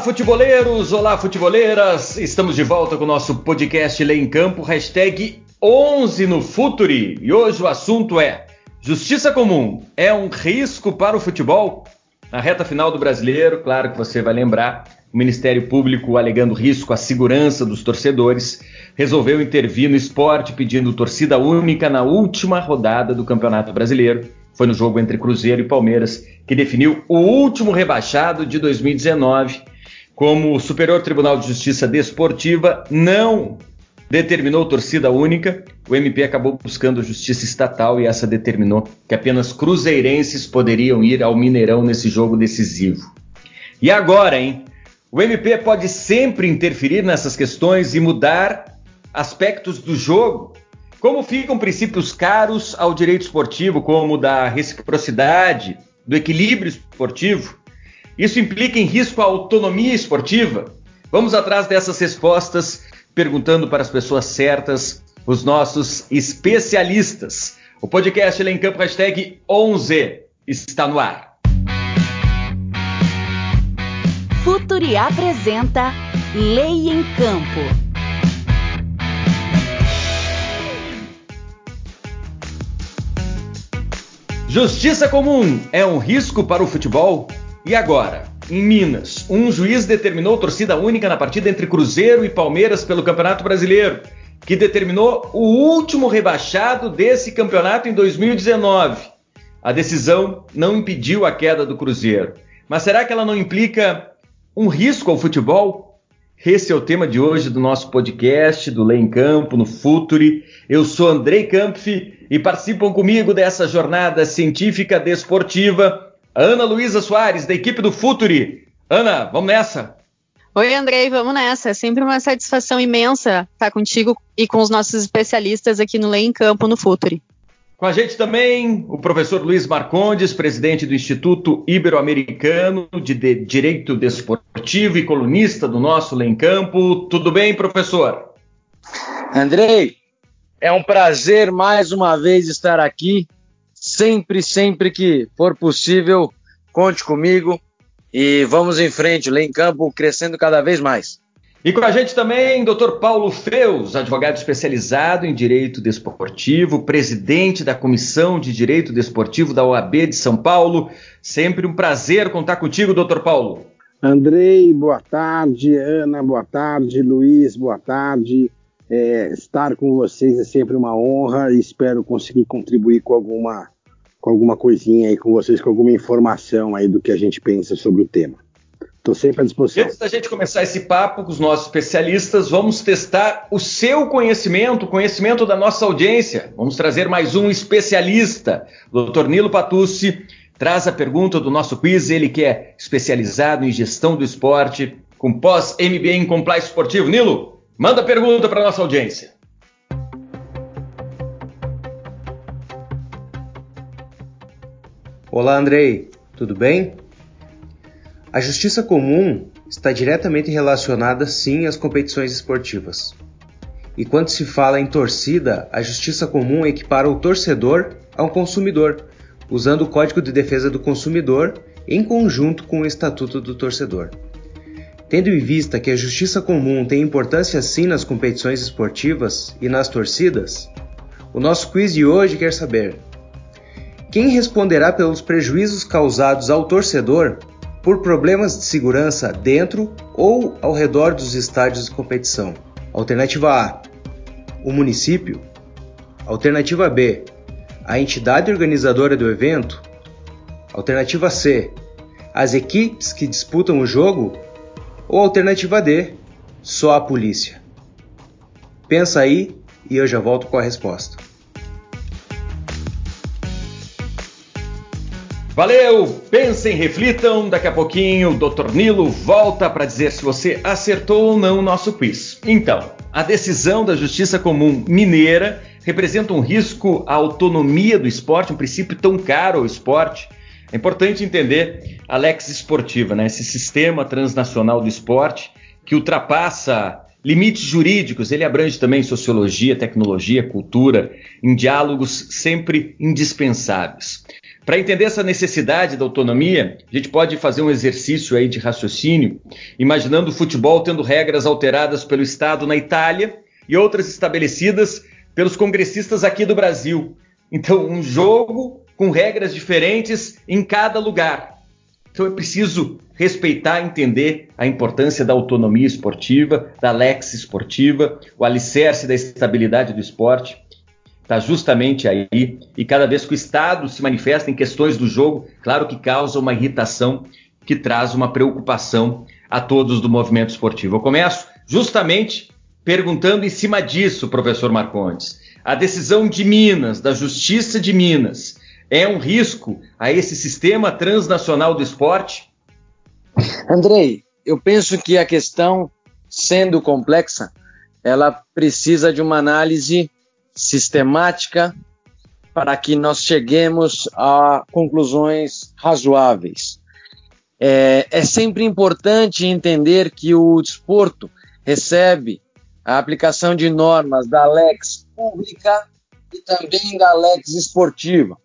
futeboleiros! Olá, futeboleiras! Estamos de volta com o nosso podcast Lê em Campo, hashtag 11 no Futuri. E hoje o assunto é Justiça Comum é um risco para o futebol? Na reta final do brasileiro, claro que você vai lembrar, o Ministério Público, alegando risco à segurança dos torcedores, resolveu intervir no esporte pedindo torcida única na última rodada do Campeonato Brasileiro. Foi no jogo entre Cruzeiro e Palmeiras que definiu o último rebaixado de 2019 como o Superior Tribunal de Justiça Desportiva não determinou torcida única, o MP acabou buscando justiça estatal e essa determinou que apenas cruzeirenses poderiam ir ao Mineirão nesse jogo decisivo. E agora, hein? O MP pode sempre interferir nessas questões e mudar aspectos do jogo? Como ficam princípios caros ao direito esportivo, como da reciprocidade, do equilíbrio esportivo? Isso implica em risco à autonomia esportiva? Vamos atrás dessas respostas, perguntando para as pessoas certas, os nossos especialistas. O podcast Lei em Campo hashtag 11 está no ar. Futuri apresenta Lei em Campo. Justiça comum é um risco para o futebol? E agora? Em Minas, um juiz determinou torcida única na partida entre Cruzeiro e Palmeiras pelo Campeonato Brasileiro, que determinou o último rebaixado desse campeonato em 2019. A decisão não impediu a queda do Cruzeiro. Mas será que ela não implica um risco ao futebol? Esse é o tema de hoje do nosso podcast, do Lei em Campo, no Futuri. Eu sou Andrei Kampf e participam comigo dessa jornada científica desportiva Ana Luísa Soares, da equipe do Futuri. Ana, vamos nessa? Oi, Andrei, vamos nessa. É sempre uma satisfação imensa estar contigo e com os nossos especialistas aqui no Lei em Campo no Futuri. Com a gente também o professor Luiz Marcondes, presidente do Instituto Ibero-Americano de Direito Desportivo e colunista do nosso Lei em Campo. Tudo bem, professor? Andrei, é um prazer mais uma vez estar aqui Sempre, sempre que for possível, conte comigo e vamos em frente, lá em campo, crescendo cada vez mais. E com a gente também, Dr. Paulo Feus, advogado especializado em Direito Desportivo, presidente da Comissão de Direito Desportivo da OAB de São Paulo. Sempre um prazer contar contigo, Dr. Paulo. Andrei, boa tarde. Ana, boa tarde. Luiz, boa tarde. É, estar com vocês é sempre uma honra e espero conseguir contribuir com alguma, com alguma coisinha aí com vocês, com alguma informação aí do que a gente pensa sobre o tema. Estou sempre à disposição. Antes da gente começar esse papo com os nossos especialistas, vamos testar o seu conhecimento, o conhecimento da nossa audiência. Vamos trazer mais um especialista, Dr. Nilo Patucci. Traz a pergunta do nosso quiz, ele que é especializado em gestão do esporte, com pós-MBA em Compliance Esportivo. Nilo, Manda pergunta para nossa audiência. Olá, Andrei, tudo bem? A justiça comum está diretamente relacionada, sim, às competições esportivas. E quando se fala em torcida, a justiça comum equipara o torcedor ao consumidor, usando o Código de Defesa do Consumidor em conjunto com o Estatuto do Torcedor. Tendo em vista que a justiça comum tem importância sim nas competições esportivas e nas torcidas, o nosso quiz de hoje quer saber: quem responderá pelos prejuízos causados ao torcedor por problemas de segurança dentro ou ao redor dos estádios de competição? Alternativa A: o município. Alternativa B: a entidade organizadora do evento. Alternativa C: as equipes que disputam o jogo ou alternativa D, só a polícia. Pensa aí e eu já volto com a resposta. Valeu! Pensem, reflitam. Daqui a pouquinho o Dr. Nilo volta para dizer se você acertou ou não o nosso quiz. Então, a decisão da Justiça Comum Mineira representa um risco à autonomia do esporte, um princípio tão caro ao esporte é importante entender a Lex Esportiva, né? esse sistema transnacional do esporte que ultrapassa limites jurídicos, ele abrange também sociologia, tecnologia, cultura, em diálogos sempre indispensáveis. Para entender essa necessidade da autonomia, a gente pode fazer um exercício aí de raciocínio, imaginando o futebol tendo regras alteradas pelo Estado na Itália e outras estabelecidas pelos congressistas aqui do Brasil. Então, um jogo com regras diferentes em cada lugar. Então é preciso respeitar entender a importância da autonomia esportiva, da lex esportiva, o alicerce da estabilidade do esporte está justamente aí. E cada vez que o Estado se manifesta em questões do jogo, claro que causa uma irritação que traz uma preocupação a todos do movimento esportivo. Eu começo justamente perguntando em cima disso, professor Marcondes. A decisão de Minas, da Justiça de Minas, é um risco a esse sistema transnacional do esporte? Andrei, eu penso que a questão, sendo complexa, ela precisa de uma análise sistemática para que nós cheguemos a conclusões razoáveis. É, é sempre importante entender que o desporto recebe a aplicação de normas da lex pública e também da lex esportiva.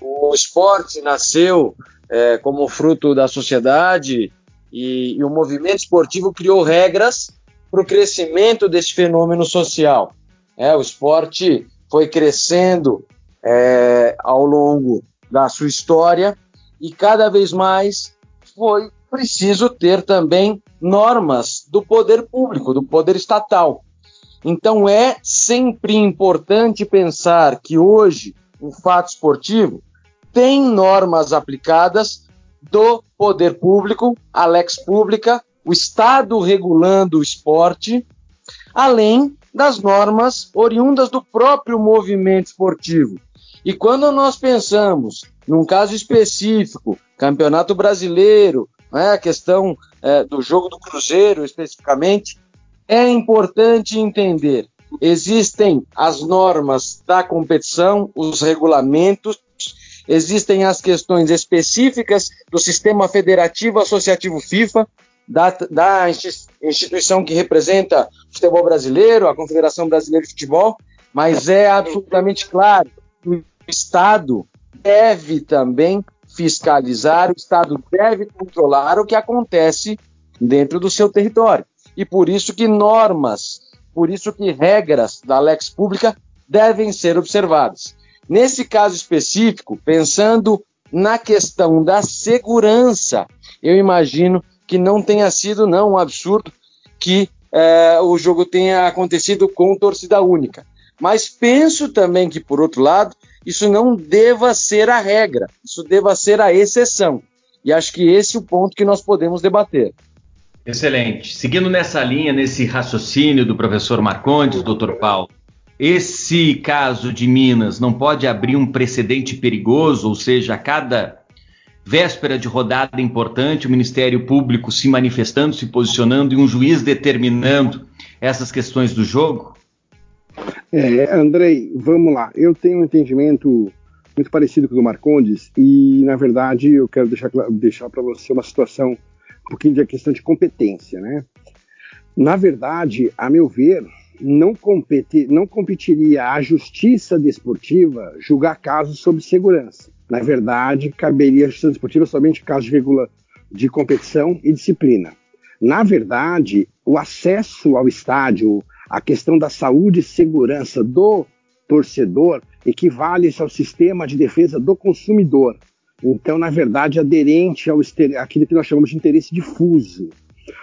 O esporte nasceu é, como fruto da sociedade e, e o movimento esportivo criou regras para o crescimento desse fenômeno social. É, o esporte foi crescendo é, ao longo da sua história e cada vez mais foi preciso ter também normas do poder público, do poder estatal. Então é sempre importante pensar que hoje o fato esportivo tem normas aplicadas do poder público, a lex pública, o Estado regulando o esporte, além das normas oriundas do próprio movimento esportivo. E quando nós pensamos num caso específico, Campeonato Brasileiro, né, a questão é, do jogo do Cruzeiro especificamente, é importante entender: existem as normas da competição, os regulamentos, existem as questões específicas do sistema federativo associativo FIFA, da, da instituição que representa o futebol brasileiro, a Confederação Brasileira de Futebol, mas é absolutamente claro que o Estado deve também fiscalizar, o Estado deve controlar o que acontece dentro do seu território. E por isso que normas, por isso que regras da lex pública devem ser observadas. Nesse caso específico, pensando na questão da segurança, eu imagino que não tenha sido não um absurdo que é, o jogo tenha acontecido com torcida única. Mas penso também que, por outro lado, isso não deva ser a regra, isso deva ser a exceção. E acho que esse é o ponto que nós podemos debater. Excelente. Seguindo nessa linha, nesse raciocínio do professor Marcondes, doutor Paulo, esse caso de Minas não pode abrir um precedente perigoso, ou seja, a cada véspera de rodada importante, o Ministério Público se manifestando, se posicionando e um juiz determinando essas questões do jogo? É, Andrei, vamos lá. Eu tenho um entendimento muito parecido com o do Marcondes e, na verdade, eu quero deixar, deixar para você uma situação um pouquinho de questão de competência, né? Na verdade, a meu ver, não, competi, não competiria à justiça desportiva julgar casos sobre segurança. Na verdade, caberia justiça desportiva somente casos de, regula, de competição e disciplina. Na verdade, o acesso ao estádio, a questão da saúde e segurança do torcedor equivale ao sistema de defesa do consumidor. Então, na verdade, aderente ao aquilo que nós chamamos de interesse difuso,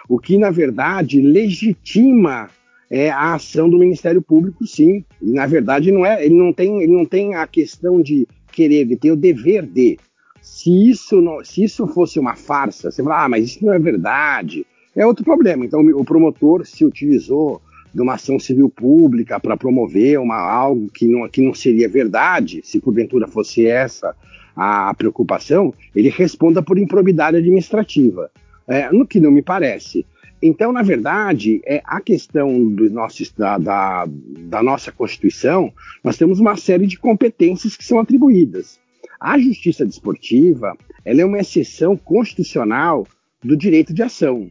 o que, na verdade, legitima é, a ação do Ministério Público, sim. E, na verdade, não é, ele, não tem, ele não tem a questão de querer, ele tem o dever de. Se isso, não, se isso fosse uma farsa, você fala, ah, mas isso não é verdade, é outro problema. Então, o promotor se utilizou de uma ação civil pública para promover uma, algo que não, que não seria verdade, se porventura fosse essa a preocupação, ele responda por improbidade administrativa. É, no que não me parece. Então, na verdade, é a questão do nosso, da, da, da nossa Constituição, nós temos uma série de competências que são atribuídas. A justiça desportiva ela é uma exceção constitucional do direito de ação.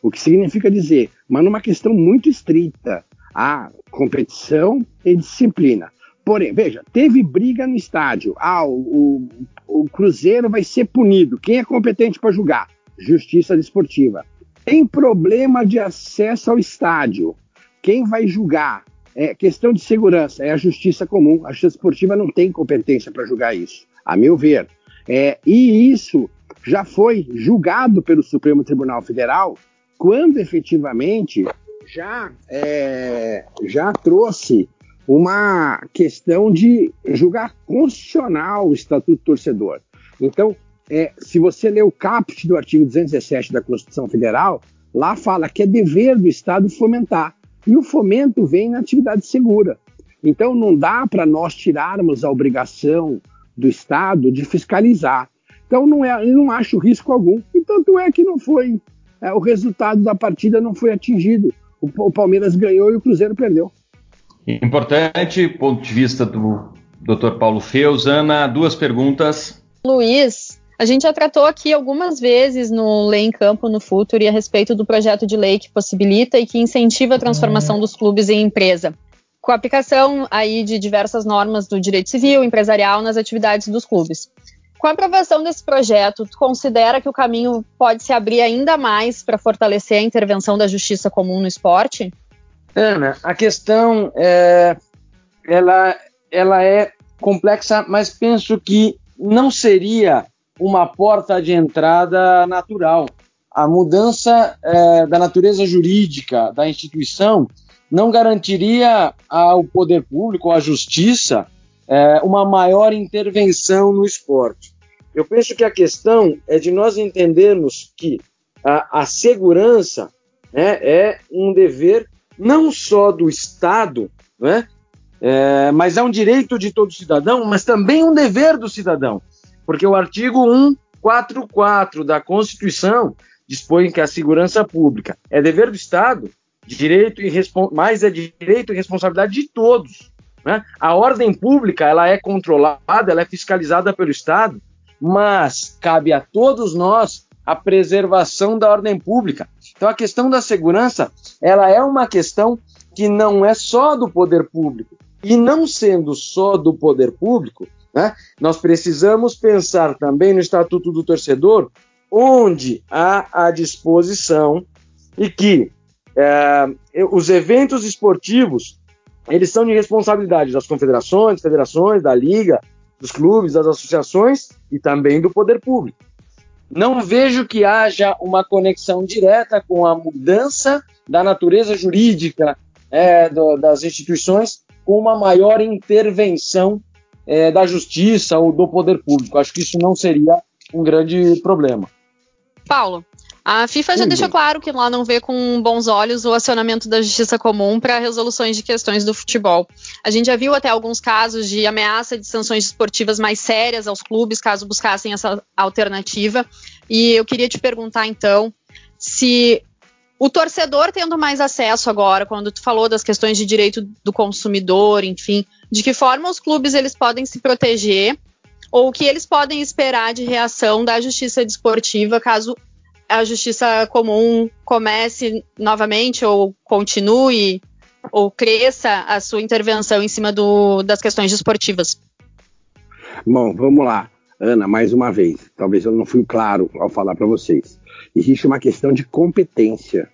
O que significa dizer, mas numa questão muito estrita, a competição e disciplina. Porém, veja, teve briga no estádio. Ah, o, o, o Cruzeiro vai ser punido. Quem é competente para julgar? Justiça Desportiva. Tem problema de acesso ao estádio. Quem vai julgar? É questão de segurança, é a Justiça Comum. A Justiça Esportiva não tem competência para julgar isso, a meu ver. É, e isso já foi julgado pelo Supremo Tribunal Federal quando efetivamente já, é, já trouxe uma questão de julgar constitucional o Estatuto do Torcedor. Então, é, se você ler o caput do artigo 217 da Constituição Federal, lá fala que é dever do Estado fomentar. E o fomento vem na atividade segura. Então, não dá para nós tirarmos a obrigação do Estado de fiscalizar. Então, não, é, eu não acho risco algum. E tanto é que não foi. É, o resultado da partida não foi atingido. O, o Palmeiras ganhou e o Cruzeiro perdeu. Importante, ponto de vista do Dr. Paulo Feus. Ana, duas perguntas. Luiz, a gente já tratou aqui algumas vezes no Lei em Campo no Futuro e a respeito do projeto de lei que possibilita e que incentiva a transformação dos clubes em empresa, com a aplicação aí de diversas normas do direito civil, empresarial nas atividades dos clubes. Com a aprovação desse projeto, tu considera que o caminho pode se abrir ainda mais para fortalecer a intervenção da justiça comum no esporte? Ana, a questão é, ela, ela é complexa, mas penso que não seria uma porta de entrada natural. A mudança é, da natureza jurídica da instituição não garantiria ao poder público, à justiça, é, uma maior intervenção no esporte. Eu penso que a questão é de nós entendermos que a, a segurança né, é um dever não só do Estado, né, é, mas é um direito de todo cidadão, mas também um dever do cidadão. Porque o artigo 144 da Constituição dispõe que a segurança pública é dever do Estado, direito e mas é direito e responsabilidade de todos. Né? A ordem pública ela é controlada, ela é fiscalizada pelo Estado, mas cabe a todos nós a preservação da ordem pública. Então a questão da segurança ela é uma questão que não é só do poder público. E não sendo só do poder público, né? Nós precisamos pensar também no Estatuto do Torcedor, onde há a disposição e que é, os eventos esportivos eles são de responsabilidade das confederações, federações, da liga, dos clubes, das associações e também do poder público. Não vejo que haja uma conexão direta com a mudança da natureza jurídica é, do, das instituições com uma maior intervenção é, da justiça ou do poder público. Acho que isso não seria um grande problema. Paulo, a FIFA já deixou claro que lá não vê com bons olhos o acionamento da justiça comum para resoluções de questões do futebol. A gente já viu até alguns casos de ameaça de sanções esportivas mais sérias aos clubes caso buscassem essa alternativa. E eu queria te perguntar então se o torcedor tendo mais acesso agora, quando tu falou das questões de direito do consumidor, enfim, de que forma os clubes eles podem se proteger ou o que eles podem esperar de reação da justiça desportiva caso a justiça comum comece novamente ou continue ou cresça a sua intervenção em cima do, das questões desportivas? Bom, vamos lá. Ana, mais uma vez, talvez eu não fui claro ao falar para vocês existe uma questão de competência.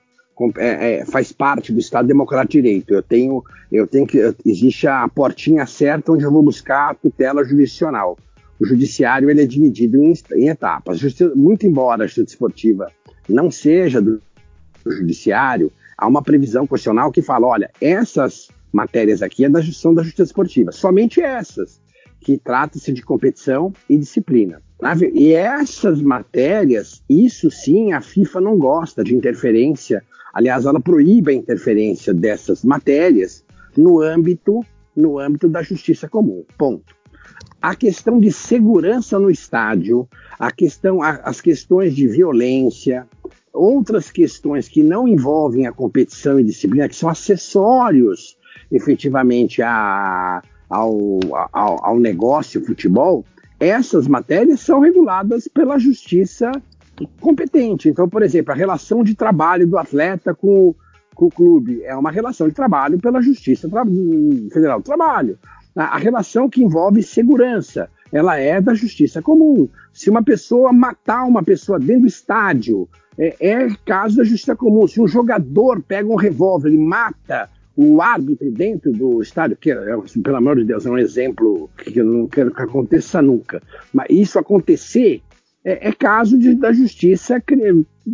É, é, faz parte do Estado Democrático de Direito. Eu tenho, eu tenho que. Existe a portinha certa onde eu vou buscar a tutela jurisdicional. O judiciário ele é dividido em, em etapas. Justiça, muito embora a justiça esportiva não seja do, do judiciário, há uma previsão constitucional que fala: olha, essas matérias aqui é da gestão da justiça esportiva, somente essas, que trata-se de competição e disciplina. E essas matérias, isso sim, a FIFA não gosta de interferência. Aliás, ela proíbe a interferência dessas matérias no âmbito, no âmbito da justiça comum. Ponto. A questão de segurança no estádio, a questão, as questões de violência, outras questões que não envolvem a competição e disciplina, que são acessórios efetivamente a, ao, ao, ao negócio futebol, essas matérias são reguladas pela justiça competente. Então, por exemplo, a relação de trabalho do atleta com, com o clube é uma relação de trabalho pela Justiça Federal do Trabalho. A, a relação que envolve segurança, ela é da Justiça Comum. Se uma pessoa matar uma pessoa dentro do estádio, é, é caso da Justiça Comum. Se um jogador pega um revólver e mata o árbitro dentro do estádio, que, é, pelo amor de Deus, é um exemplo que eu não quero que aconteça nunca, mas isso acontecer é, é caso de, da justiça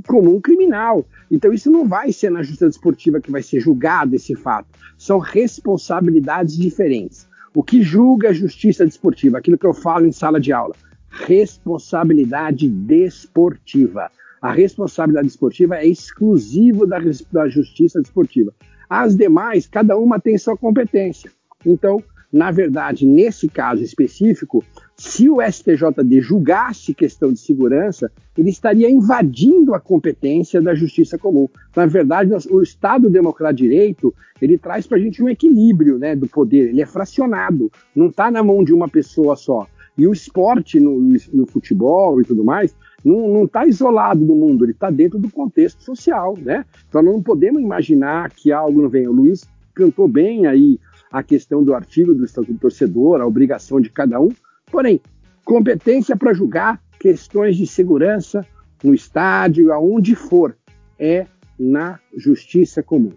comum criminal. Então isso não vai ser na justiça desportiva que vai ser julgado esse fato. São responsabilidades diferentes. O que julga a justiça desportiva? Aquilo que eu falo em sala de aula. Responsabilidade desportiva. A responsabilidade desportiva é exclusiva da, da justiça desportiva. As demais, cada uma tem sua competência. Então, na verdade, nesse caso específico, se o STJD julgasse questão de segurança, ele estaria invadindo a competência da justiça comum. Na verdade, o Estado Democrático de Direito, ele traz para a gente um equilíbrio né, do poder, ele é fracionado, não está na mão de uma pessoa só. E o esporte no, no futebol e tudo mais, não está isolado do mundo, ele está dentro do contexto social, né? Então não podemos imaginar que algo não venha. O Luiz cantou bem aí a questão do artigo do Estatuto do Torcedor, a obrigação de cada um, porém, competência para julgar questões de segurança no estádio, aonde for, é na justiça comum.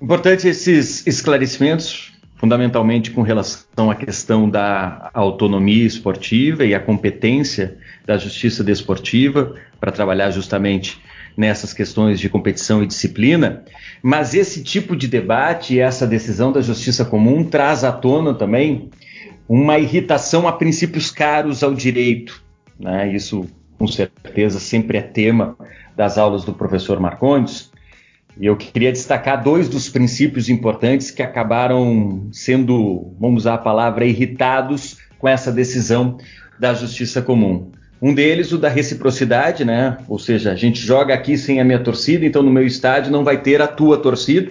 Importante esses esclarecimentos fundamentalmente com relação à questão da autonomia esportiva e a competência da justiça desportiva para trabalhar justamente nessas questões de competição e disciplina, mas esse tipo de debate e essa decisão da justiça comum traz à tona também uma irritação a princípios caros ao direito. Né? Isso, com certeza, sempre é tema das aulas do professor Marcondes, e eu queria destacar dois dos princípios importantes que acabaram sendo, vamos usar a palavra, irritados com essa decisão da justiça comum. Um deles, o da reciprocidade, né? Ou seja, a gente joga aqui sem a minha torcida, então no meu estádio não vai ter a tua torcida.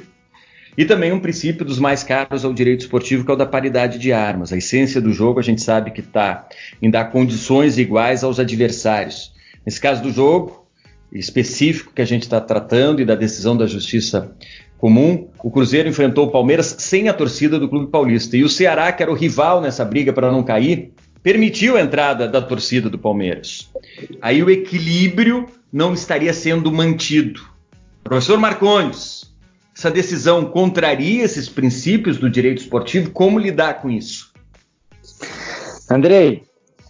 E também um princípio dos mais caros ao direito esportivo, que é o da paridade de armas. A essência do jogo a gente sabe que está em dar condições iguais aos adversários. Nesse caso do jogo, específico que a gente está tratando e da decisão da Justiça Comum, o Cruzeiro enfrentou o Palmeiras sem a torcida do Clube Paulista. E o Ceará, que era o rival nessa briga para não cair, permitiu a entrada da torcida do Palmeiras. Aí o equilíbrio não estaria sendo mantido. Professor Marcondes, essa decisão contraria esses princípios do direito esportivo? Como lidar com isso? Andrei,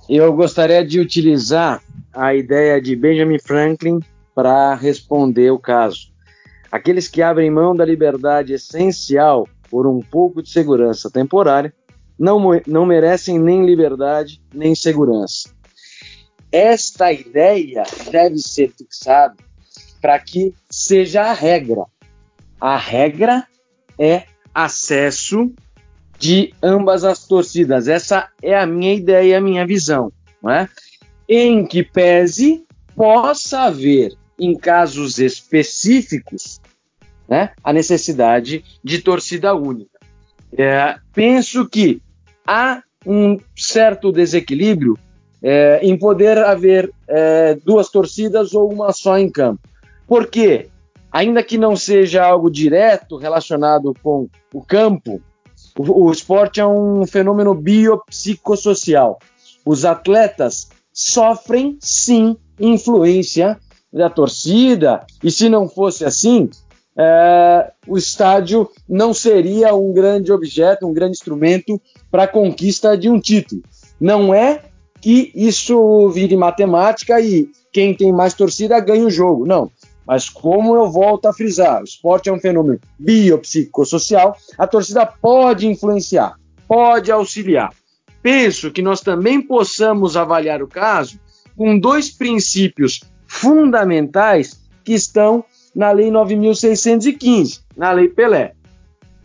eu gostaria de utilizar a ideia de Benjamin Franklin para responder o caso. Aqueles que abrem mão da liberdade essencial por um pouco de segurança temporária não, não merecem nem liberdade nem segurança. Esta ideia deve ser fixada para que seja a regra. A regra é acesso de ambas as torcidas. Essa é a minha ideia, a minha visão. Não é? Em que pese possa haver, em casos específicos, né, a necessidade de torcida única. É, penso que há um certo desequilíbrio é, em poder haver é, duas torcidas ou uma só em campo. Por quê? Ainda que não seja algo direto relacionado com o campo, o, o esporte é um fenômeno biopsicossocial. Os atletas sofrem sim influência da torcida, e se não fosse assim, é, o estádio não seria um grande objeto, um grande instrumento para a conquista de um título. Não é que isso vire matemática e quem tem mais torcida ganha o jogo. Não. Mas como eu volto a frisar, o esporte é um fenômeno biopsicossocial, a torcida pode influenciar, pode auxiliar penso que nós também possamos avaliar o caso com dois princípios fundamentais que estão na Lei 9.615, na Lei Pelé.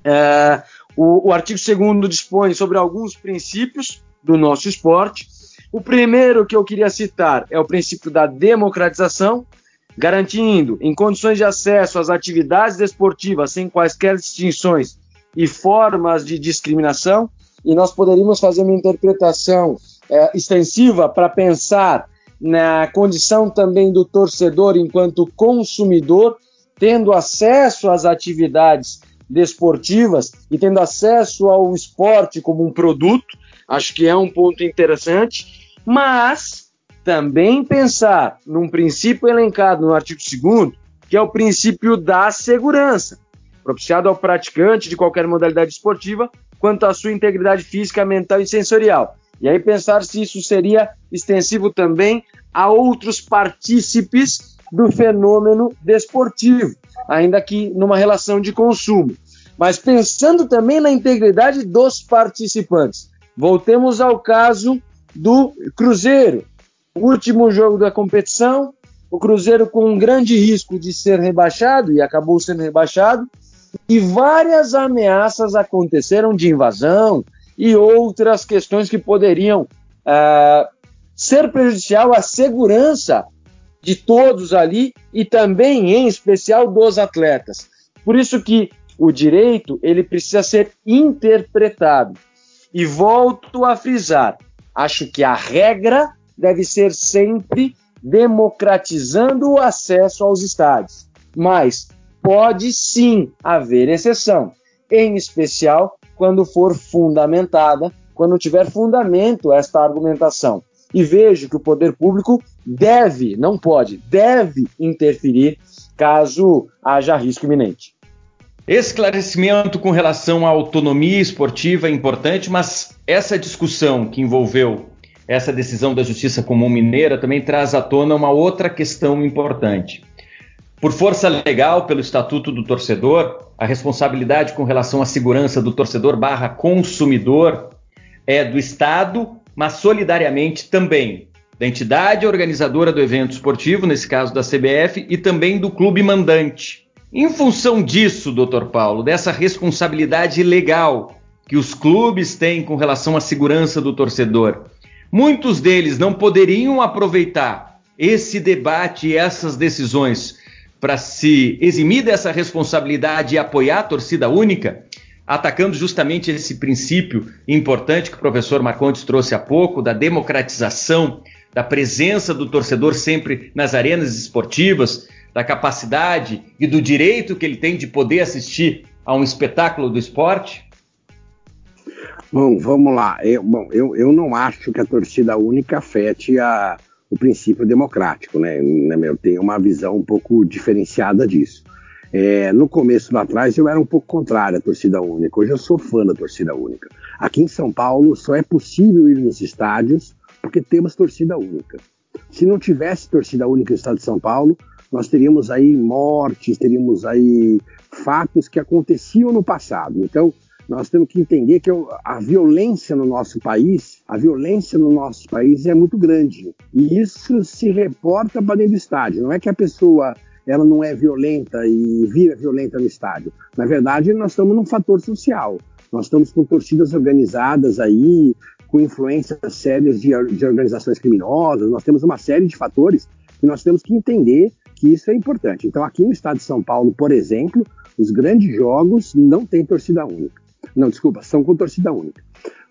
É, o, o artigo 2 dispõe sobre alguns princípios do nosso esporte. O primeiro que eu queria citar é o princípio da democratização, garantindo, em condições de acesso às atividades desportivas sem quaisquer distinções e formas de discriminação, e nós poderíamos fazer uma interpretação é, extensiva para pensar na condição também do torcedor enquanto consumidor, tendo acesso às atividades desportivas e tendo acesso ao esporte como um produto, acho que é um ponto interessante, mas também pensar num princípio elencado no artigo 2 que é o princípio da segurança, propiciado ao praticante de qualquer modalidade esportiva quanto à sua integridade física, mental e sensorial. E aí pensar se isso seria extensivo também a outros partícipes do fenômeno desportivo, ainda que numa relação de consumo. Mas pensando também na integridade dos participantes. Voltemos ao caso do Cruzeiro. Último jogo da competição, o Cruzeiro com um grande risco de ser rebaixado e acabou sendo rebaixado, e várias ameaças aconteceram de invasão e outras questões que poderiam uh, ser prejudicial à segurança de todos ali e também, em especial, dos atletas. Por isso que o direito ele precisa ser interpretado. E volto a frisar, acho que a regra deve ser sempre democratizando o acesso aos estádios. Mas pode sim haver exceção, em especial quando for fundamentada, quando tiver fundamento esta argumentação. E vejo que o poder público deve, não pode, deve interferir caso haja risco iminente. Esclarecimento com relação à autonomia esportiva é importante, mas essa discussão que envolveu essa decisão da Justiça Comum Mineira também traz à tona uma outra questão importante. Por força legal, pelo Estatuto do Torcedor, a responsabilidade com relação à segurança do torcedor barra consumidor é do Estado, mas solidariamente também da entidade organizadora do evento esportivo, nesse caso da CBF, e também do clube mandante. Em função disso, doutor Paulo, dessa responsabilidade legal que os clubes têm com relação à segurança do torcedor, muitos deles não poderiam aproveitar esse debate e essas decisões para se eximir dessa responsabilidade e apoiar a torcida única, atacando justamente esse princípio importante que o professor Marcontes trouxe há pouco, da democratização, da presença do torcedor sempre nas arenas esportivas, da capacidade e do direito que ele tem de poder assistir a um espetáculo do esporte? Bom, vamos lá. Eu, bom, eu, eu não acho que a torcida única afete a, o princípio democrático, né? Eu tenho uma visão um pouco diferenciada disso. É, no começo lá atrás eu era um pouco contrário à torcida única. Hoje eu sou fã da torcida única. Aqui em São Paulo só é possível ir nos estádios porque temos torcida única. Se não tivesse torcida única no estado de São Paulo, nós teríamos aí mortes, teríamos aí fatos que aconteciam no passado. Então, nós temos que entender que a violência no nosso país, a violência no nosso país é muito grande. E isso se reporta para dentro do estádio. Não é que a pessoa ela não é violenta e vira violenta no estádio. Na verdade, nós estamos num fator social. Nós estamos com torcidas organizadas aí, com influências sérias de, de organizações criminosas. Nós temos uma série de fatores que nós temos que entender que isso é importante. Então, aqui no estado de São Paulo, por exemplo, os grandes jogos não têm torcida única. Não, desculpa, são com torcida única.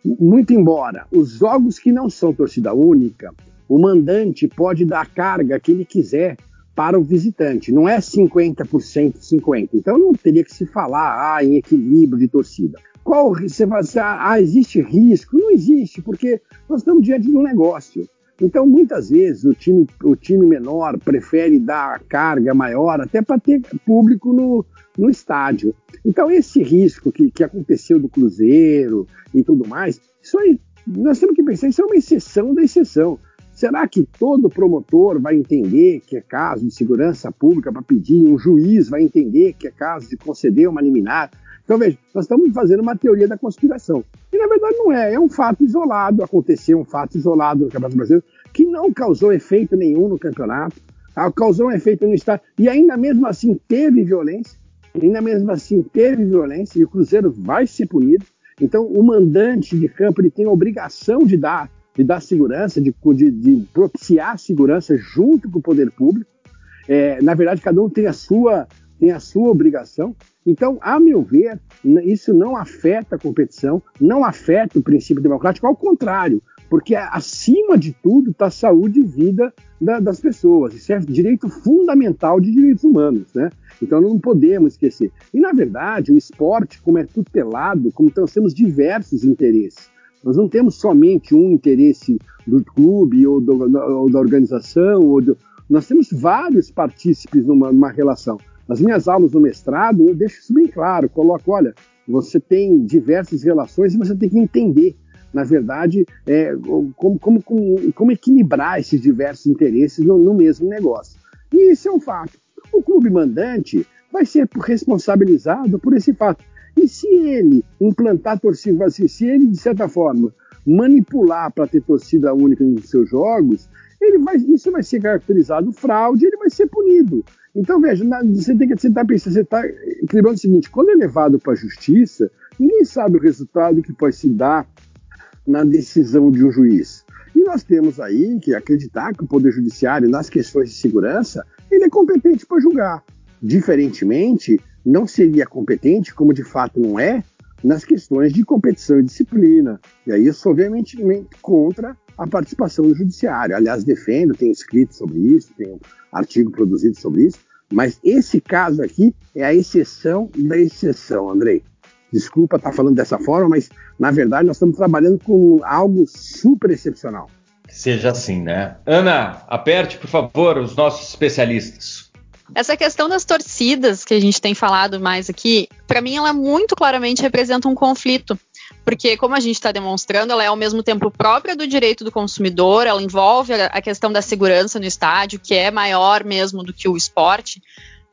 Muito embora os jogos que não são torcida única, o mandante pode dar a carga que ele quiser para o visitante. Não é 50% 50%. Então não teria que se falar ah, em equilíbrio de torcida. Qual você vai dizer, ah, existe risco? Não existe, porque nós estamos diante de um negócio. Então, muitas vezes, o time, o time menor prefere dar carga maior até para ter público no, no estádio. Então, esse risco que, que aconteceu do Cruzeiro e tudo mais, isso aí, nós temos que pensar, isso é uma exceção da exceção. Será que todo promotor vai entender que é caso de segurança pública para pedir, um juiz vai entender que é caso de conceder uma liminar? Então, veja, nós estamos fazendo uma teoria da conspiração. E, na verdade, não é. É um fato isolado. Aconteceu um fato isolado no Campeonato Brasileiro que não causou efeito nenhum no campeonato. Causou um efeito no estádio. E ainda mesmo assim teve violência ainda mesmo assim teve violência e o Cruzeiro vai ser punido. Então, o mandante de campo ele tem a obrigação de dar, de dar segurança, de, de, de propiciar segurança junto com o poder público. É, na verdade, cada um tem a sua tem a sua obrigação. Então, a meu ver, isso não afeta a competição, não afeta o princípio democrático, ao contrário, porque acima de tudo está a saúde e vida da, das pessoas. Isso é direito fundamental de direitos humanos, né? Então não podemos esquecer. E na verdade, o esporte, como é tutelado, como nós temos diversos interesses. Nós não temos somente um interesse do clube ou, do, ou da organização, ou do, nós temos vários partícipes numa, numa relação. Nas minhas aulas no mestrado, eu deixo isso bem claro, coloco, olha, você tem diversas relações e você tem que entender na verdade, é, como, como, como, como, equilibrar esses diversos interesses no, no mesmo negócio. E isso é um fato. O clube mandante vai ser responsabilizado por esse fato. E se ele implantar torcida, se ele, de certa forma, manipular para ter torcida única nos seus jogos, ele vai, isso vai ser caracterizado fraude, ele vai ser punido. Então, veja, você tem que você tá pensando, você está equilibrando o seguinte: quando é levado para a justiça, ninguém sabe o resultado que pode se dar na decisão de um juiz. E nós temos aí que acreditar que o Poder Judiciário, nas questões de segurança, ele é competente para julgar. Diferentemente, não seria competente, como de fato não é, nas questões de competição e disciplina. E aí eu sou veementemente contra a participação do judiciário. Aliás, defendo, tenho escrito sobre isso, tenho um artigo produzido sobre isso, mas esse caso aqui é a exceção da exceção, Andrei. Desculpa estar falando dessa forma, mas na verdade nós estamos trabalhando com algo super excepcional. Seja assim, né? Ana, aperte, por favor, os nossos especialistas. Essa questão das torcidas que a gente tem falado mais aqui, para mim ela muito claramente representa um conflito. Porque, como a gente está demonstrando, ela é ao mesmo tempo própria do direito do consumidor, ela envolve a questão da segurança no estádio, que é maior mesmo do que o esporte,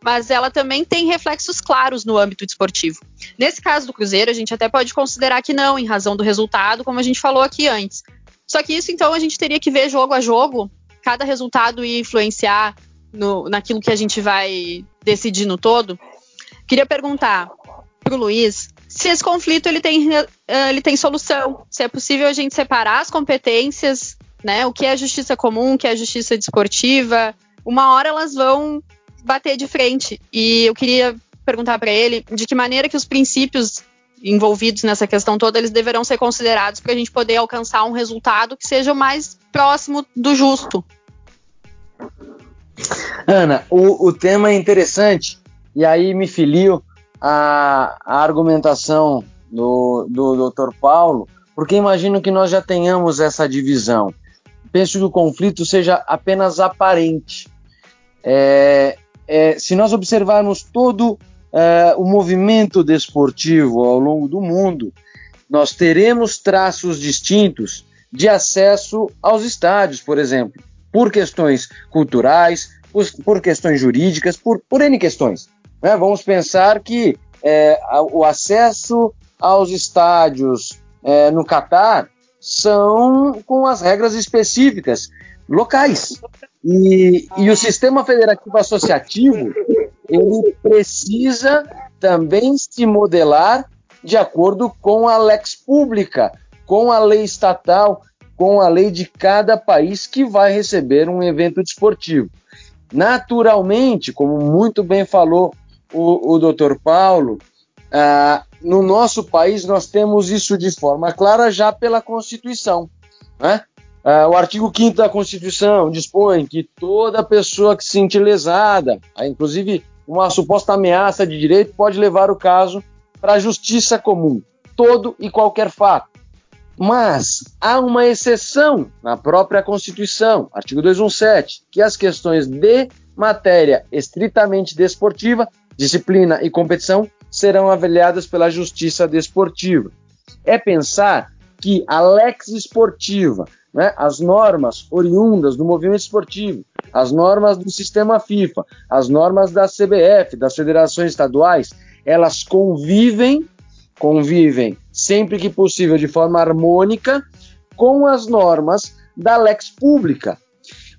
mas ela também tem reflexos claros no âmbito desportivo. Nesse caso do Cruzeiro, a gente até pode considerar que não, em razão do resultado, como a gente falou aqui antes. Só que isso, então, a gente teria que ver jogo a jogo, cada resultado e influenciar no, naquilo que a gente vai decidir no todo. Queria perguntar para o Luiz se esse conflito ele tem, eh, ele tem solução, se é possível a gente separar as competências, né, o que é justiça comum, o que é justiça desportiva. Uma hora elas vão bater de frente. E eu queria perguntar para ele de que maneira que os princípios envolvidos nessa questão toda, eles deverão ser considerados para a gente poder alcançar um resultado que seja o mais próximo do justo. Ana, o, o tema é interessante e aí me filio a, a argumentação do, do Dr. Paulo, porque imagino que nós já tenhamos essa divisão. Penso que o conflito seja apenas aparente. É, é, se nós observarmos todo é, o movimento desportivo ao longo do mundo, nós teremos traços distintos de acesso aos estádios, por exemplo, por questões culturais, por, por questões jurídicas, por, por N questões. Né? Vamos pensar que é, o acesso aos estádios é, no Catar são com as regras específicas locais. E, e o sistema federativo associativo ele precisa também se modelar de acordo com a lex pública, com a lei estatal, com a lei de cada país que vai receber um evento desportivo. Naturalmente, como muito bem falou o, o doutor Paulo, ah, no nosso país nós temos isso de forma clara já pela Constituição. Né? Uh, o artigo 5 da Constituição dispõe que toda pessoa que se sente lesada, uh, inclusive uma suposta ameaça de direito, pode levar o caso para a justiça comum, todo e qualquer fato. Mas há uma exceção na própria Constituição, artigo 217, que as questões de matéria estritamente desportiva, disciplina e competição serão avaliadas pela justiça desportiva. É pensar que a lex esportiva né, as normas oriundas do movimento esportivo, as normas do sistema FIFA, as normas da CBF, das federações estaduais, elas convivem, convivem sempre que possível de forma harmônica com as normas da lex pública.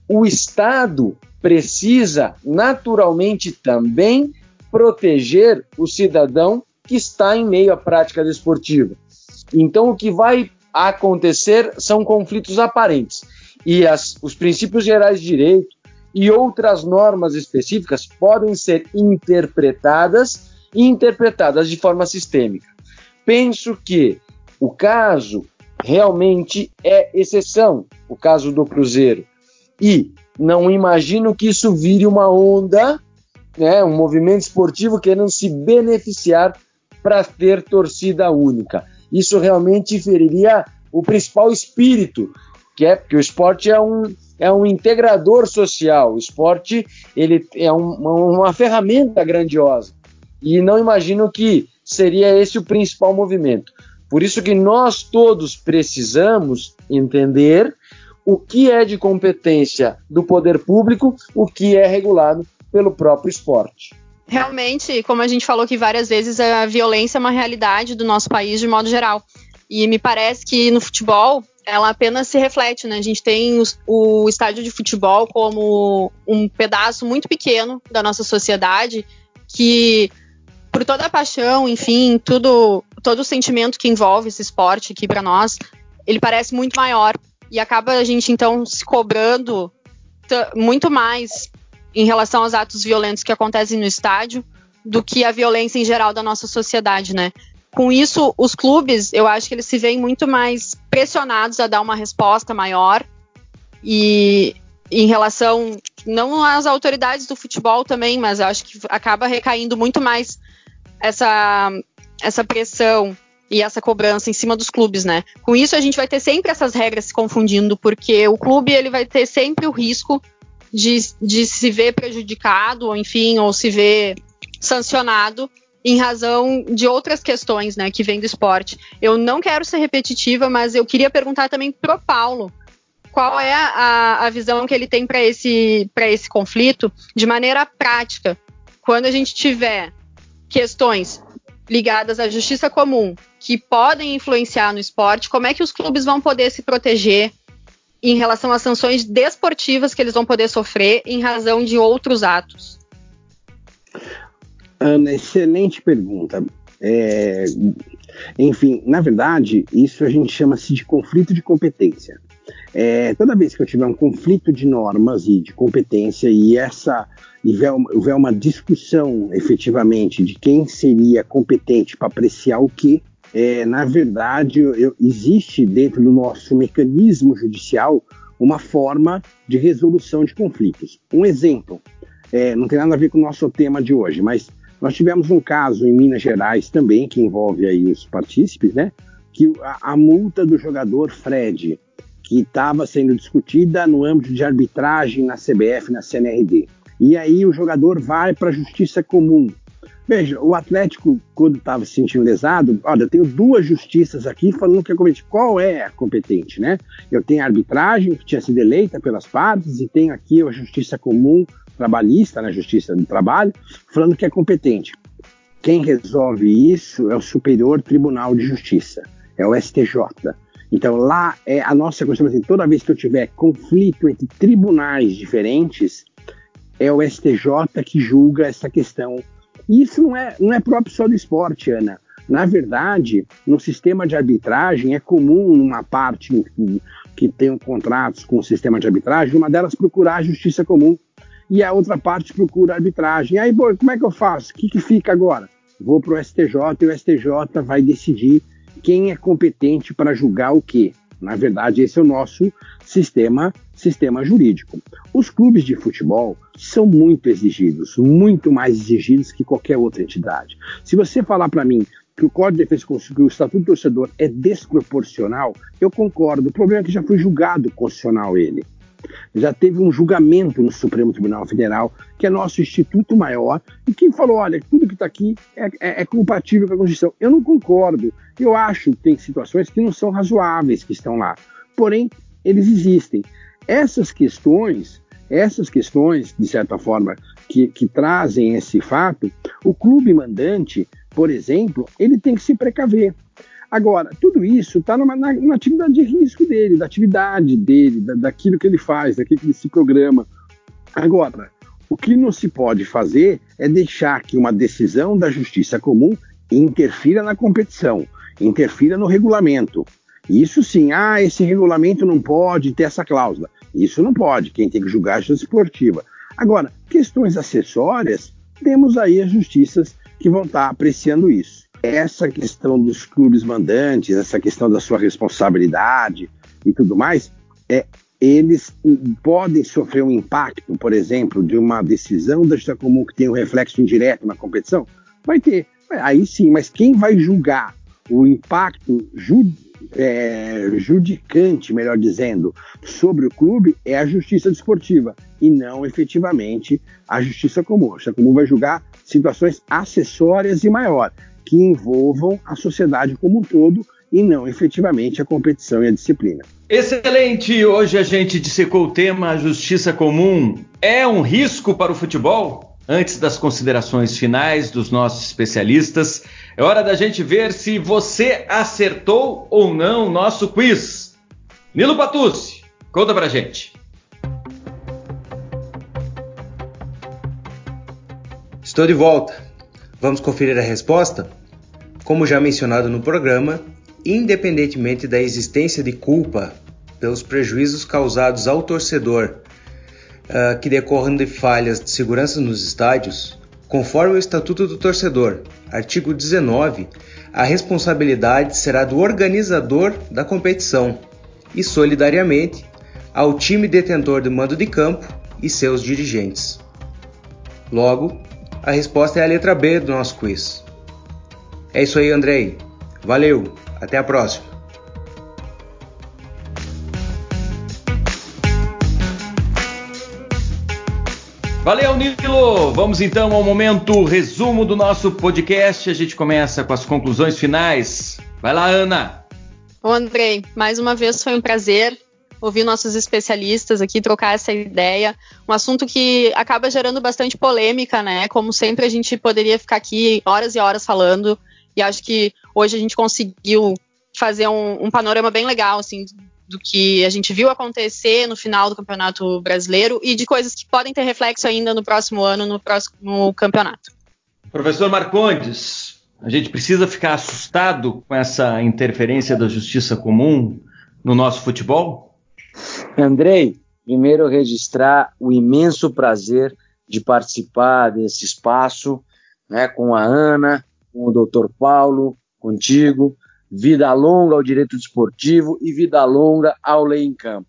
O Estado precisa naturalmente também proteger o cidadão que está em meio à prática desportiva. Então, o que vai acontecer são conflitos aparentes. E as, os princípios gerais de direito e outras normas específicas podem ser interpretadas e interpretadas de forma sistêmica. Penso que o caso realmente é exceção, o caso do Cruzeiro. E não imagino que isso vire uma onda, né, um movimento esportivo querendo se beneficiar para ter torcida única. Isso realmente feriria o principal espírito, que é que o esporte é um, é um integrador social. O esporte ele é um, uma, ferramenta grandiosa. E não imagino que seria esse o principal movimento. Por isso que nós todos precisamos entender o que é de competência do poder público, o que é regulado pelo próprio esporte. Realmente, como a gente falou aqui várias vezes, a violência é uma realidade do nosso país de modo geral. E me parece que no futebol ela apenas se reflete, né? A gente tem o estádio de futebol como um pedaço muito pequeno da nossa sociedade que por toda a paixão, enfim, tudo, todo o sentimento que envolve esse esporte aqui para nós, ele parece muito maior e acaba a gente então se cobrando muito mais em relação aos atos violentos que acontecem no estádio do que a violência em geral da nossa sociedade, né? Com isso, os clubes, eu acho que eles se veem muito mais pressionados a dar uma resposta maior e em relação não às autoridades do futebol também, mas eu acho que acaba recaindo muito mais essa essa pressão e essa cobrança em cima dos clubes, né? Com isso a gente vai ter sempre essas regras se confundindo, porque o clube ele vai ter sempre o risco de, de se ver prejudicado, ou enfim, ou se ver sancionado em razão de outras questões, né, que vêm do esporte. Eu não quero ser repetitiva, mas eu queria perguntar também pro Paulo qual é a, a visão que ele tem para esse, esse conflito de maneira prática. Quando a gente tiver questões ligadas à justiça comum que podem influenciar no esporte, como é que os clubes vão poder se proteger em relação às sanções desportivas que eles vão poder sofrer em razão de outros atos? Ana, excelente pergunta. É, enfim, na verdade, isso a gente chama-se de conflito de competência. É, toda vez que eu tiver um conflito de normas e de competência e essa houver uma discussão efetivamente de quem seria competente para apreciar o que, é, na verdade, eu, existe dentro do nosso mecanismo judicial uma forma de resolução de conflitos. Um exemplo, é, não tem nada a ver com o nosso tema de hoje, mas nós tivemos um caso em Minas Gerais também, que envolve aí os partícipes, né? Que a, a multa do jogador Fred, que estava sendo discutida no âmbito de arbitragem na CBF, na CNRD. E aí o jogador vai para a justiça comum. Veja, o Atlético, quando estava se sentindo lesado, olha, eu tenho duas justiças aqui falando que é competente. Qual é a competente, né? Eu tenho a arbitragem, que tinha sido eleita pelas partes, e tenho aqui a justiça comum trabalhista, na né, Justiça do Trabalho, falando que é competente. Quem resolve isso é o Superior Tribunal de Justiça, é o STJ. Então lá é a nossa Constituição, assim, toda vez que eu tiver conflito entre tribunais diferentes, é o STJ que julga essa questão. E isso não é, não é próprio só do esporte, Ana. Na verdade, no sistema de arbitragem é comum uma parte que, que tem contratos com o sistema de arbitragem, uma delas procurar a justiça comum e a outra parte procura arbitragem. Aí, bom, como é que eu faço? O que, que fica agora? Vou para o STJ e o STJ vai decidir quem é competente para julgar o quê. Na verdade, esse é o nosso sistema, sistema jurídico. Os clubes de futebol são muito exigidos, muito mais exigidos que qualquer outra entidade. Se você falar para mim que o Código de Defesa que o Estatuto do Torcedor é desproporcional, eu concordo. O problema é que já foi julgado constitucional ele já teve um julgamento no Supremo Tribunal Federal, que é nosso instituto maior, e que falou: olha, tudo que está aqui é, é, é, compatível com a Constituição. Eu não concordo. Eu acho que tem situações que não são razoáveis que estão lá. Porém, eles existem. Essas questões, essas questões, de certa forma, que, que trazem esse fato, o clube mandante, por exemplo, ele tem que se precaver. Agora, tudo isso está na, atividade de risco dele, da atividade dele, da, daquilo que ele faz, daquilo que ele se programa. Agora, o que não se pode fazer é deixar que uma decisão da justiça comum interfira na competição, interfira no regulamento. Isso sim, ah, esse regulamento não pode ter essa cláusula. Isso não pode, quem tem que julgar é a justiça esportiva. Agora, questões acessórias, temos aí as justiças que vão estar apreciando isso. Essa questão dos clubes mandantes, essa questão da sua responsabilidade e tudo mais, é, eles podem sofrer um impacto, por exemplo, de uma decisão da justiça comum que tem um reflexo indireto na competição? Vai ter. Aí sim, mas quem vai julgar o impacto ju, é, judicante, melhor dizendo, sobre o clube é a justiça desportiva e não efetivamente a justiça comum. A justiça comum vai julgar situações acessórias e maior, que envolvam a sociedade como um todo e não efetivamente a competição e a disciplina. Excelente! Hoje a gente dissecou o tema Justiça Comum. É um risco para o futebol? Antes das considerações finais dos nossos especialistas, é hora da gente ver se você acertou ou não o nosso quiz. Nilo Patucci, conta pra gente. Estou de volta. Vamos conferir a resposta? Como já mencionado no programa, independentemente da existência de culpa pelos prejuízos causados ao torcedor uh, que decorram de falhas de segurança nos estádios, conforme o Estatuto do Torcedor, artigo 19, a responsabilidade será do organizador da competição e, solidariamente, ao time detentor do mando de campo e seus dirigentes. Logo, a resposta é a letra B do nosso quiz. É isso aí, Andrei. Valeu, até a próxima. Valeu, Nilo! Vamos então ao momento resumo do nosso podcast. A gente começa com as conclusões finais. Vai lá, Ana! Ô, Andrei, mais uma vez foi um prazer ouvir nossos especialistas aqui, trocar essa ideia. Um assunto que acaba gerando bastante polêmica, né? Como sempre, a gente poderia ficar aqui horas e horas falando. E acho que hoje a gente conseguiu fazer um, um panorama bem legal, assim, do que a gente viu acontecer no final do Campeonato Brasileiro e de coisas que podem ter reflexo ainda no próximo ano, no próximo campeonato. Professor Marcondes, a gente precisa ficar assustado com essa interferência da justiça comum no nosso futebol? Andrei, primeiro registrar o imenso prazer de participar desse espaço né, com a Ana, com o Dr. Paulo, contigo, vida longa ao direito desportivo e vida longa ao lei em campo.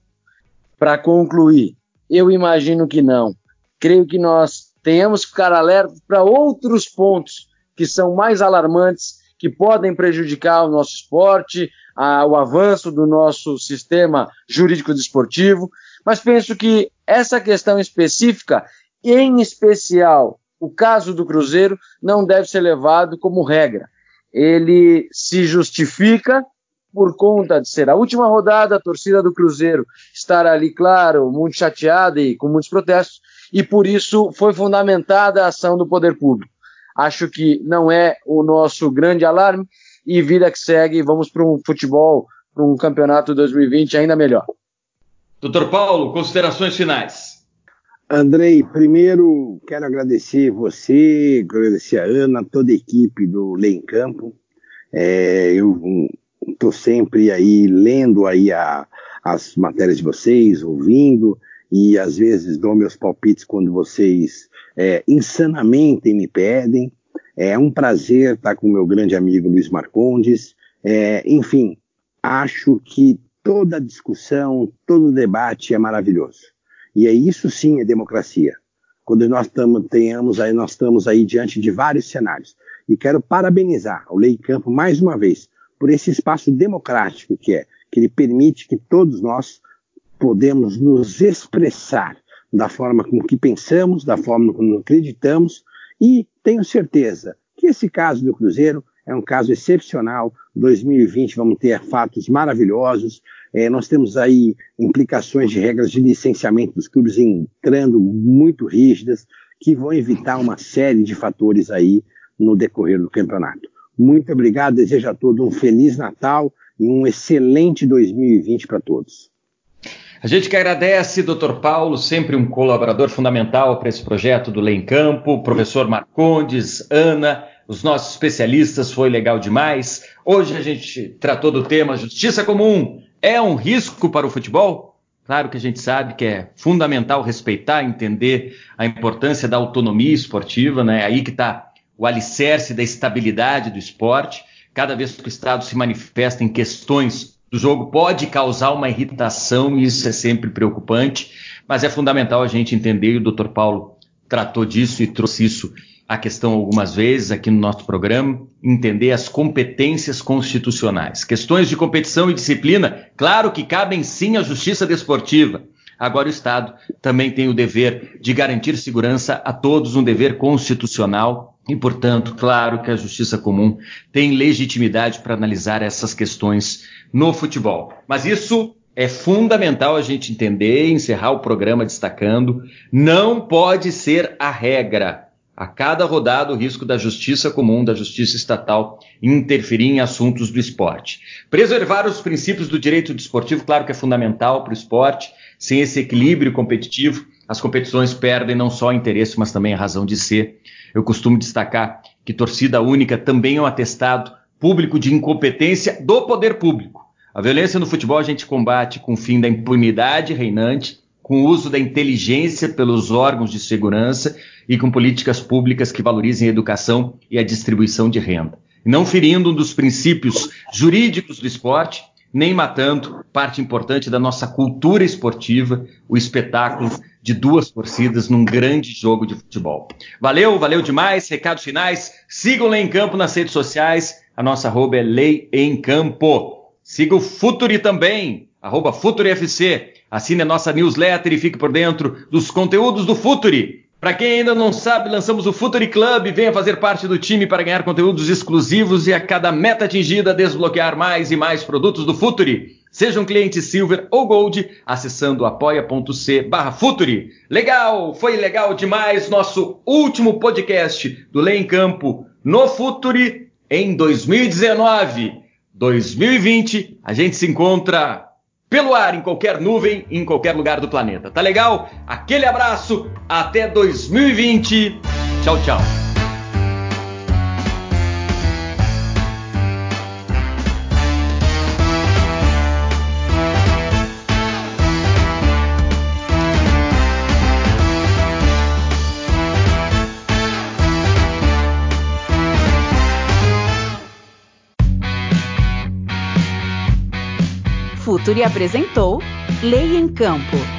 Para concluir, eu imagino que não. Creio que nós tenhamos que ficar alerta para outros pontos que são mais alarmantes, que podem prejudicar o nosso esporte, a, o avanço do nosso sistema jurídico desportivo, mas penso que essa questão específica, em especial o caso do Cruzeiro, não deve ser levado como regra ele se justifica por conta de ser a última rodada, a torcida do Cruzeiro estar ali, claro, muito chateada e com muitos protestos, e por isso foi fundamentada a ação do poder público. Acho que não é o nosso grande alarme e vida que segue, vamos para um futebol, para um campeonato 2020 ainda melhor. Doutor Paulo, considerações finais. Andrei, primeiro quero agradecer você, agradecer a Ana, toda a equipe do Lei em Campo. É, eu estou sempre aí lendo aí a, as matérias de vocês, ouvindo, e às vezes dou meus palpites quando vocês é, insanamente me pedem. É um prazer estar com meu grande amigo Luiz Marcondes. É, enfim, acho que toda discussão, todo debate é maravilhoso. E é isso sim é democracia. Quando nós tamo, tenhamos aí, nós estamos aí diante de vários cenários. E quero parabenizar o Lei Campo mais uma vez por esse espaço democrático que é, que ele permite que todos nós podemos nos expressar da forma como que pensamos, da forma como acreditamos, e tenho certeza que esse caso do Cruzeiro é um caso excepcional. 2020 vamos ter fatos maravilhosos. É, nós temos aí implicações de regras de licenciamento dos clubes entrando muito rígidas, que vão evitar uma série de fatores aí no decorrer do campeonato. Muito obrigado, desejo a todos um Feliz Natal e um excelente 2020 para todos. A gente que agradece, Dr. Paulo, sempre um colaborador fundamental para esse projeto do Lei em Campo, professor Marcondes, Ana, os nossos especialistas, foi legal demais. Hoje a gente tratou do tema Justiça Comum, é um risco para o futebol? Claro que a gente sabe que é fundamental respeitar, entender a importância da autonomia esportiva, né? Aí que está o alicerce da estabilidade do esporte. Cada vez que o Estado se manifesta em questões do jogo, pode causar uma irritação, e isso é sempre preocupante, mas é fundamental a gente entender, e o Dr. Paulo tratou disso e trouxe isso a questão algumas vezes aqui no nosso programa, entender as competências constitucionais. Questões de competição e disciplina, claro que cabem sim à justiça desportiva. Agora o Estado também tem o dever de garantir segurança a todos, um dever constitucional e, portanto, claro que a justiça comum tem legitimidade para analisar essas questões no futebol. Mas isso é fundamental a gente entender e encerrar o programa destacando, não pode ser a regra a cada rodada o risco da justiça comum, da justiça estatal, interferir em assuntos do esporte. Preservar os princípios do direito desportivo, claro que é fundamental para o esporte. Sem esse equilíbrio competitivo, as competições perdem não só interesse, mas também a razão de ser. Eu costumo destacar que torcida única também é um atestado público de incompetência do poder público. A violência no futebol a gente combate com o fim da impunidade reinante com o uso da inteligência pelos órgãos de segurança e com políticas públicas que valorizem a educação e a distribuição de renda. Não ferindo um dos princípios jurídicos do esporte, nem matando parte importante da nossa cultura esportiva, o espetáculo de duas torcidas num grande jogo de futebol. Valeu, valeu demais. Recados finais. Sigam Lei em Campo nas redes sociais. A nossa arroba é Lei em Campo. Siga o Futuri também, arroba FuturiFC. Assine a nossa newsletter e fique por dentro dos conteúdos do Futuri. Para quem ainda não sabe, lançamos o Futuri Club. Venha fazer parte do time para ganhar conteúdos exclusivos e a cada meta atingida desbloquear mais e mais produtos do Futuri. Seja um cliente Silver ou Gold acessando apoia.c barra Futuri. Legal, foi legal demais nosso último podcast do Lei em Campo no Futuri em 2019. 2020 a gente se encontra pelo ar, em qualquer nuvem, em qualquer lugar do planeta. Tá legal? Aquele abraço, até 2020. Tchau, tchau. Futuri apresentou Lei em Campo.